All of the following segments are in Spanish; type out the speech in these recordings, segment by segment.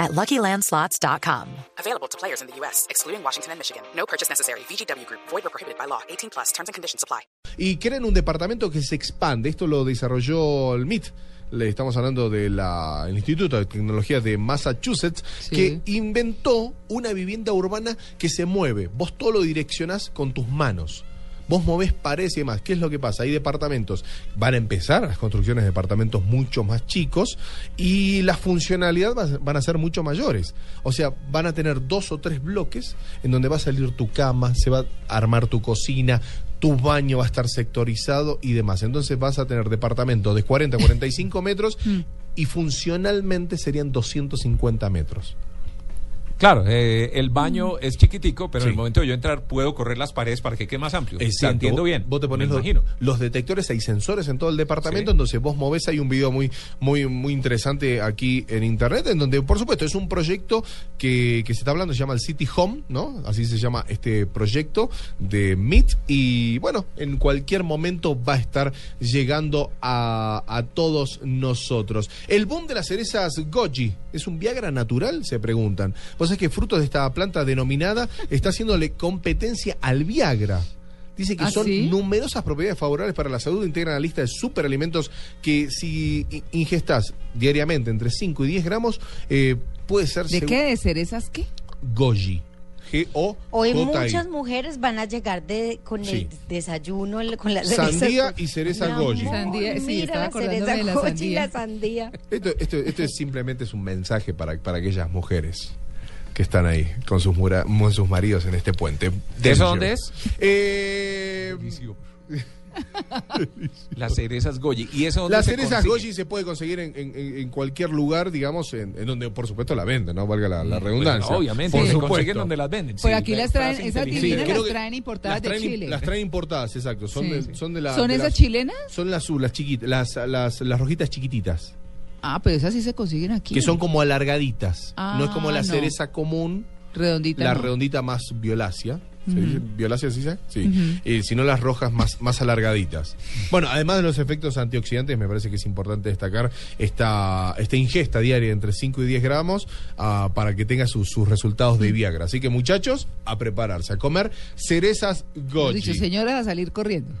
at LuckyLandSlots.com. Available to players in the U.S., excluding Washington and Michigan. No purchase necessary. VGW Group. Void or prohibited by law. 18 plus. Terms and conditions apply. y crean un departamento que se expande. Esto lo desarrolló el MIT. Le estamos hablando del Instituto de Tecnología de Massachusetts, que inventó una vivienda urbana que se mueve. Vos todo lo direccionás con tus manos. Vos movés paredes y demás. ¿Qué es lo que pasa? Hay departamentos. Van a empezar las construcciones de departamentos mucho más chicos y las funcionalidades va- van a ser mucho mayores. O sea, van a tener dos o tres bloques en donde va a salir tu cama, se va a armar tu cocina, tu baño va a estar sectorizado y demás. Entonces vas a tener departamentos de 40 a 45 metros y funcionalmente serían 250 metros. Claro, eh, el baño es chiquitico, pero en el momento de yo entrar puedo correr las paredes para que quede más amplio. Exacto. Te entiendo bien. Vos te pones los, los detectores, hay sensores en todo el departamento, Sí. entonces vos movés, hay un video muy, muy, muy interesante aquí en internet, en donde, por supuesto, es un proyecto que, que se está hablando, se llama el City Home, ¿no? Así se llama este proyecto de MIT, y bueno, en cualquier momento va a estar llegando a, a todos nosotros. El boom de las cerezas Goji, ¿es un Viagra natural? Se preguntan. Vos sabés que fruto de esta planta denominada está haciéndole competencia al Viagra. Dice que ¿Ah, son sí? numerosas propiedades favorables para la salud, integran la lista de superalimentos que si ingestas diariamente entre 5 y 10 gramos, eh, puede ser ¿De qué? ¿De cerezas qué? Goji. G-O. Hoy muchas mujeres van a llegar de, con Sí. el desayuno, el- con las Sandía y cereza goji. Sandía, sí, mira estaba la acordándome cereza de la goji y sandía. la sandía. Esto, esto, esto es simplemente es un mensaje para, para aquellas mujeres que están ahí con sus, mura- con sus maridos en este puente. ¿Eso dónde es? Eh, Las cerezas Goyi. ¿Y eso las se cerezas consigue? Goji se puede conseguir en, en- en- cualquier lugar, digamos, en, en donde por supuesto la venden, ¿no? Valga la, la redundancia. obviamente, por se supuesto. consiguen donde las venden. Pues sí, aquí la las traen, esas divinas creo las traen importadas las de traen- Chile. Las traen importadas, exacto. Son, Sí. de, son de la. ¿Son de esas las- chilenas? Son las, las chiquitas, las, las, las rojitas chiquititas, Ah, pero esas sí se consiguen aquí. que son como alargaditas. Ah, no es como la no. cereza común, redonditas. la no. redondita más violácea. ¿Se dice ¿Violácea sí? se? Sí. Eh, sino las rojas más, más alargaditas. Bueno, además de los efectos antioxidantes, me parece que es importante destacar esta, esta ingesta diaria entre 5 y 10 gramos ah, para que tenga sus, sus resultados de Viagra. Así que muchachos, a prepararse, a comer cerezas goji. dicho, señora, a salir corriendo.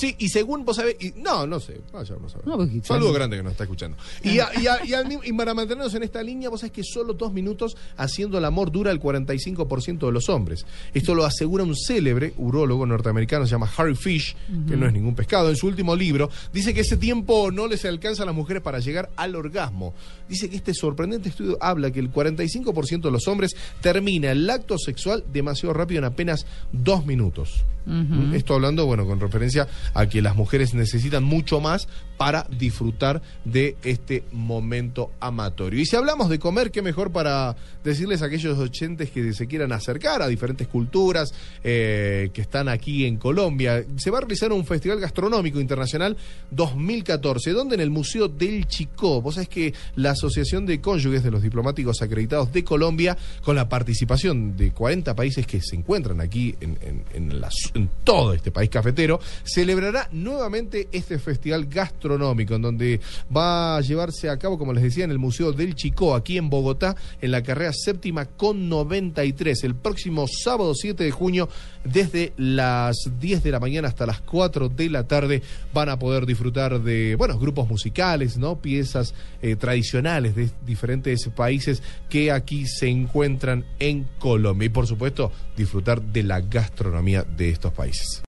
Sí, y según vos sabés, y- no, no sé, vaya. No, porque- Saludo grande que nos está escuchando. Y, a- y a- y al mismo- y para mantenernos en esta línea, vos sabés que solo dos minutos haciendo el amor dura el 45% de los hombres. Esto lo asegura un célebre urólogo norteamericano, se llama Harry Fish, que no es ningún pescado. En su último libro, dice que ese tiempo no les alcanza a las mujeres para llegar al orgasmo. Dice que este sorprendente estudio habla que el 45% de los hombres termina el acto sexual demasiado rápido en apenas dos minutos. Esto hablando, bueno, con referencia a que las mujeres necesitan mucho más para disfrutar de este momento amatorio. Y si hablamos de comer, qué mejor para decirles a aquellos oyentes que se quieran acercar a diferentes culturas eh, que están aquí en Colombia. Se va a realizar un festival gastronómico internacional 2014, donde en el Museo del Chicó, vos sabés que la Asociación de Cónyuges de los Diplomáticos Acreditados de Colombia, con la participación de 40 países que se encuentran aquí en, en- todo este país cafetero, celebrará nuevamente este festival gastronómico, en donde va a llevarse a cabo, como les decía, en el Museo del Chicó, aquí en Bogotá, en la carrera séptima con 93, el próximo sábado 7 de junio, desde las 10 de la mañana hasta las 4 de la tarde, van a poder disfrutar de, bueno, grupos musicales, ¿no? Piezas eh, tradicionales de diferentes países que aquí se encuentran en Colombia. Y por supuesto, disfrutar de la gastronomía de estos países.